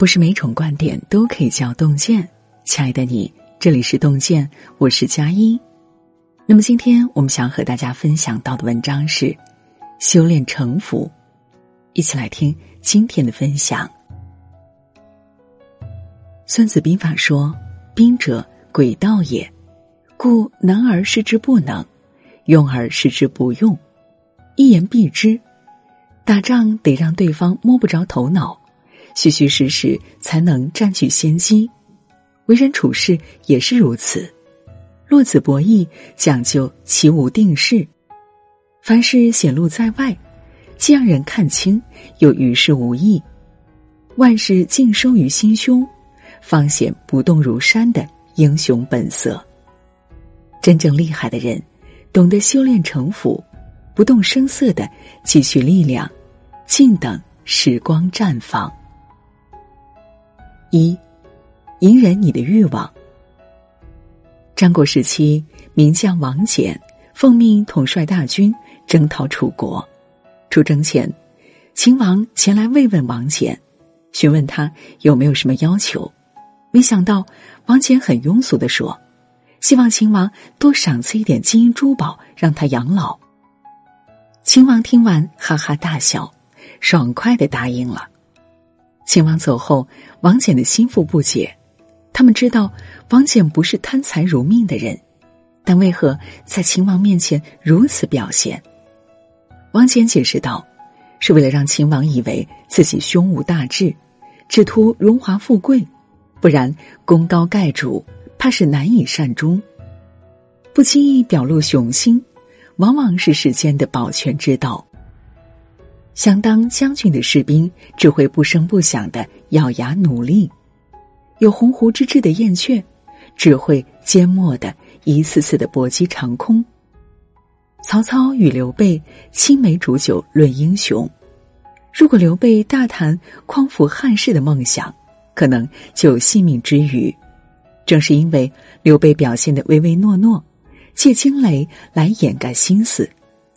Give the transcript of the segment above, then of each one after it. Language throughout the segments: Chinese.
不是每种观点都可以叫洞见。亲爱的你，这里是洞见，我是佳音。那么今天我们想和大家分享到的文章是修炼城府，一起来听今天的分享。孙子兵法说：“兵者，诡道也。故能而示之不能，用而示之不用。一言蔽之，打仗得让对方摸不着头脑。”虚虚实实才能占据先机，为人处事也是如此。落子博弈讲究其无定势，凡事显露在外，既让人看清，又于事无益。万事尽收于心胸，方显不动如山的英雄本色。真正厉害的人，懂得修炼城府，不动声色的积蓄力量，静等时光绽放。一，隐忍你的欲望。战国时期，名将王翦奉命统帅大军征讨楚国。出征前，秦王前来慰问王翦，询问他有没有什么要求。没想到，王翦很庸俗的说：“希望秦王多赏赐一点金银珠宝，让他养老。”秦王听完，哈哈大笑，爽快的答应了。秦王走后，王翦的心腹不解，他们知道王翦不是贪财如命的人，但为何在秦王面前如此表现？王翦解释道：“是为了让秦王以为自己胸无大志，只图荣华富贵，不然功高盖主，怕是难以善终。不轻易表露雄心，往往是世间的保全之道。”想当将军的士兵，只会不声不响的咬牙努力；有鸿鹄之志的燕雀，只会缄默的一次次的搏击长空。曹操与刘备青梅煮酒论英雄，如果刘备大谈匡扶汉室的梦想，可能就有性命之余。正是因为刘备表现的唯唯诺诺，借惊雷来掩盖心思。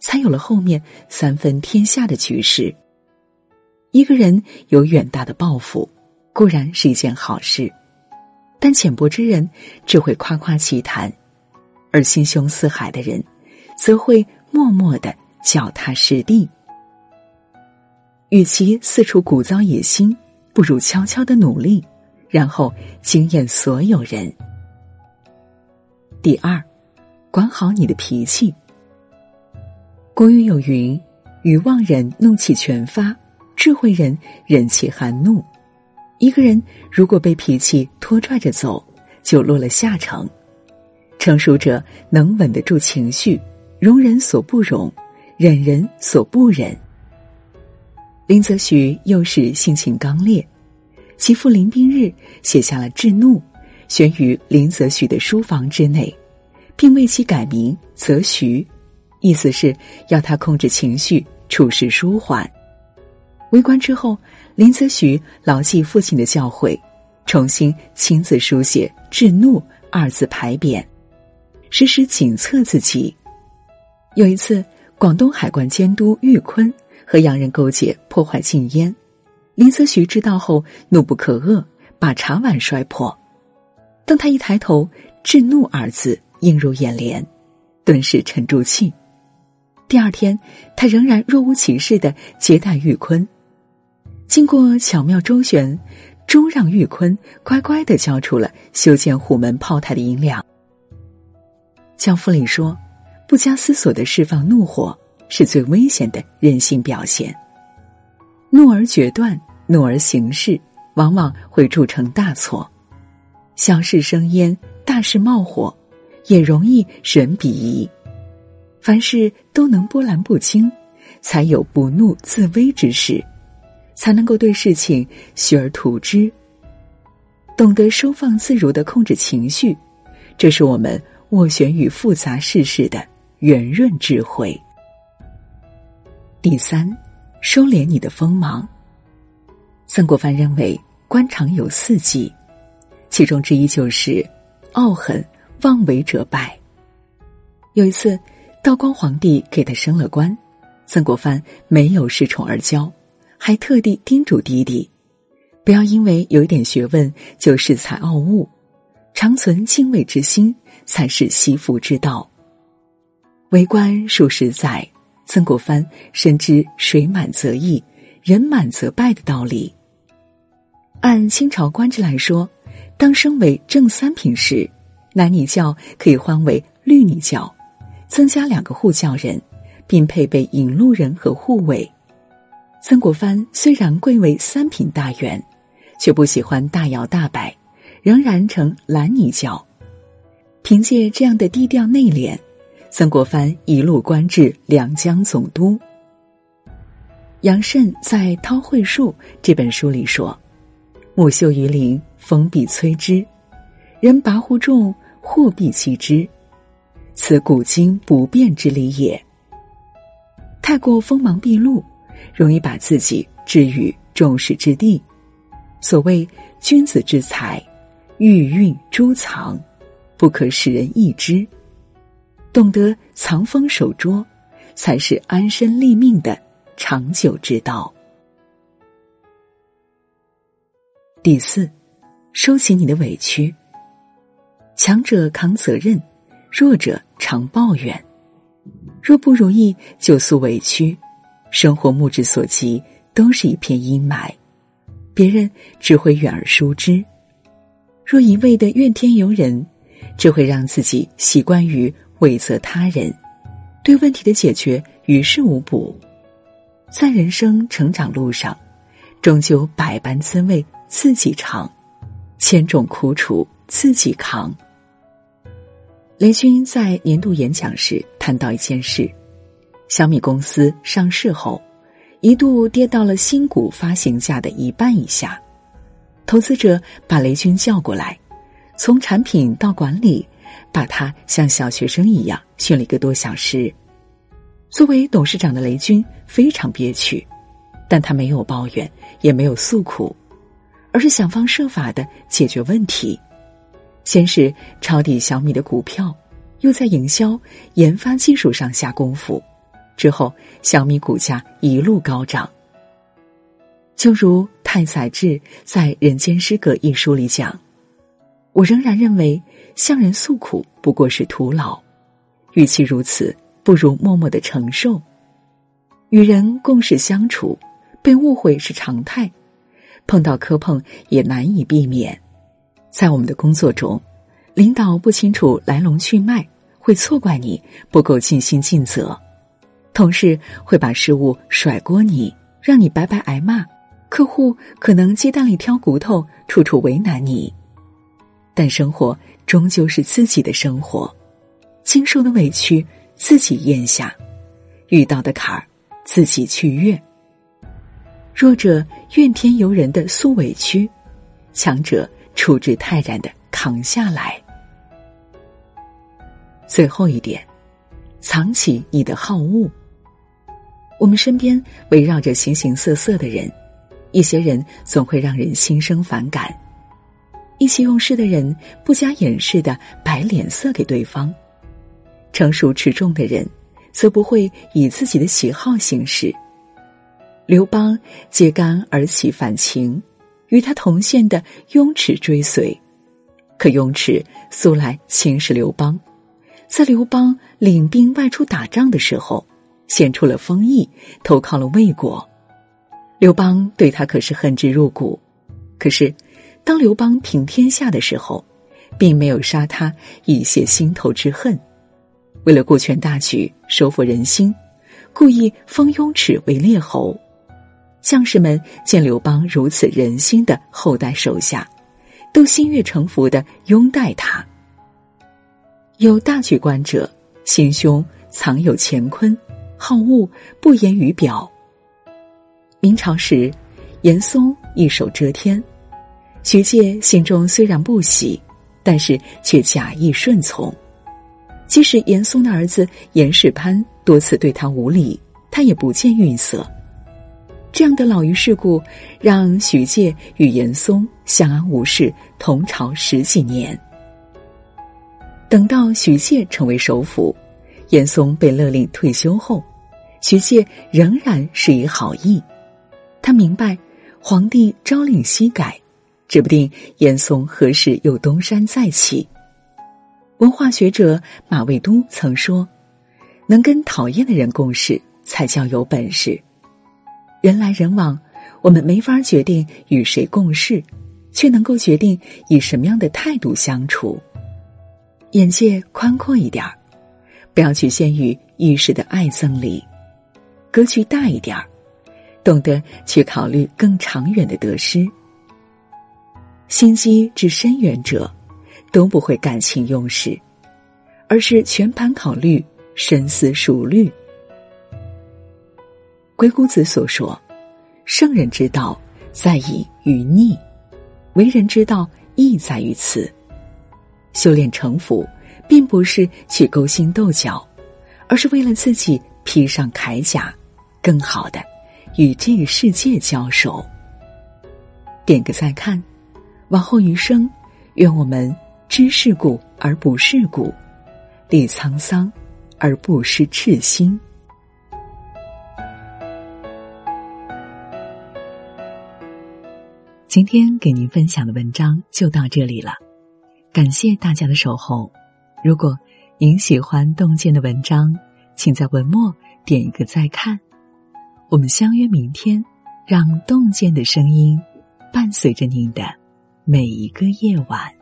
才有了后面三分天下的局势。一个人有远大的抱负，固然是一件好事，但浅薄之人只会夸夸其谈，而心胸似海的人，则会默默的脚踏实地。与其四处鼓噪野心，不如悄悄的努力，然后惊艳所有人。第二，管好你的脾气。古语有云：“愚妄人怒气全发，智慧人忍气含怒。”一个人如果被脾气拖拽着走，就落了下乘。成熟者能稳得住情绪，容人所不容，忍人所不忍。林则徐幼时性情刚烈，其父林宾日写下了制怒，悬于林则徐的书房之内，并为其改名则徐。意思是要他控制情绪，处事舒缓。为官之后，林则徐牢记父亲的教诲，重新亲自书写“制怒”二字牌匾，时时警策自己。有一次，广东海关监督玉坤和洋人勾结，破坏禁烟，林则徐知道后怒不可遏，把茶碗摔破。当他一抬头，“制怒”二字映入眼帘，顿时沉住气。第二天，他仍然若无其事的接待玉坤。经过巧妙周旋，终让玉坤乖乖的交出了修建虎门炮台的银两。教父里说：“不加思索的释放怒火，是最危险的人性表现。怒而决断，怒而行事，往往会铸成大错。小事生烟，大事冒火，也容易人鄙夷。”凡事都能波澜不惊，才有不怒自威之势，才能够对事情学而图之。懂得收放自如的控制情绪，这是我们斡旋于复杂世事的圆润智慧。第三，收敛你的锋芒。曾国藩认为，官场有四忌，其中之一就是傲狠妄为者败。有一次。道光皇帝给他升了官，曾国藩没有恃宠而骄，还特地叮嘱弟弟：“不要因为有一点学问就恃才傲物，常存敬畏之心才是惜福之道。为官数十载，曾国藩深知“水满则溢，人满则败”的道理。按清朝官制来说，当升为正三品时，男女教可以换为绿女教，增加两个护教人，并配备引路人和护卫。曾国藩虽然贵为三品大员。却不喜欢大摇大摆，仍然成蓝泥教。凭借这样的低调内敛，曾国藩一路官至两江总督。杨慎在《韬晦术》这本书里说：“木秀于林，风必摧之；人跋扈众，祸必击之。此古今不变之理也。”太过锋芒毕露，容易把自己置于众矢之的。所谓君子之才，玉蕴珠藏，不可使人易之。懂得藏锋守拙，才是安身立命的长久之道。第四，收起你的委屈。强者扛责任，弱者常抱怨。若不如意，就诉委屈。生活目之所及，都是一片阴霾。别人只会远而疏之，若一味的怨天尤人，只会让自己习惯于委责他人，对问题的解决于事无补。在人生成长路上，终究百般滋味自己尝，千种苦楚自己扛。雷军在年度演讲时谈到一件事：小米公司上市后。一度跌到了新股发行价的一半以下，投资者把雷军叫过来，从产品到管理，把他像小学生一样训了一个多小时。作为董事长的雷军非常憋屈，但他没有抱怨，也没有诉苦，而是想方设法的解决问题。先是抄底小米的股票，又在营销、研发技术上下功夫。之后，小米股价一路高涨。就如太宰治在《人间失格》一书里讲：“我仍然认为，向人诉苦不过是徒劳，与其如此，不如默默的承受。与人共事相处，被误会是常态，碰到磕碰也难以避免。在我们的工作中，领导不清楚来龙去脉，会错怪你不够尽心尽责。”同事会把失误甩锅你，让你白白挨骂；客户可能鸡蛋里挑骨头，处处为难你。但生活终究是自己的生活，经受的委屈自己咽下，遇到的坎儿自己去越。弱者怨天尤人的诉委屈，强者处之泰然的扛下来。最后一点，藏起你的好恶。我们身边围绕着形形色色的人，一些人总会让人心生反感，意气用事的人不加掩饰的摆脸色给对方，成熟持重的人则不会以自己的喜好行事。刘邦揭竿而起反秦，与他同县的雍齿追随，可雍齿素来轻视刘邦，在刘邦领兵外出打仗的时候。献出了封邑，投靠了魏国。刘邦对他可是恨之入骨。可是，当刘邦平天下的时候，并没有杀他以泄心头之恨。为了顾全大局、收服人心，故意封雍齿为列侯。将士们见刘邦如此仁心的后代手下，都心悦诚服的拥戴他。有大局观者，心胸藏有乾坤。好恶不言于表。明朝时，严嵩一手遮天，徐阶心中虽然不喜，但是却假意顺从。即使严嵩的儿子严世蕃多次对他无礼，他也不见愠色。这样的老于世故，让徐介与严嵩相安无事，同朝十几年。等到徐介成为首辅，严嵩被勒令退休后。徐介仍然是以好意，他明白皇帝朝令夕改，指不定严嵩何时又东山再起。文化学者马未都曾说：“能跟讨厌的人共事，才叫有本事。人来人往，我们没法决定与谁共事，却能够决定以什么样的态度相处。眼界宽阔一点儿，不要局限于一时的爱憎里，格局大一点儿，懂得去考虑更长远的得失。心机至深远者。”都不会感情用事，而是全盘考虑、深思熟虑。鬼谷子所说：“圣人之道，在以于逆；为人之道，亦在于此。”修炼成佛，并不是去勾心斗角，而是为了自己披上铠甲，更好的与这个世界交手。点个再看，往后余生，愿我们。知世故而不世故，历沧桑而不失赤心。今天给您分享的文章就到这里了，感谢大家的守候。如果您喜欢洞见的文章，请在文末点一个再看。我们相约明天，让洞见的声音伴随着您的每一个夜晚。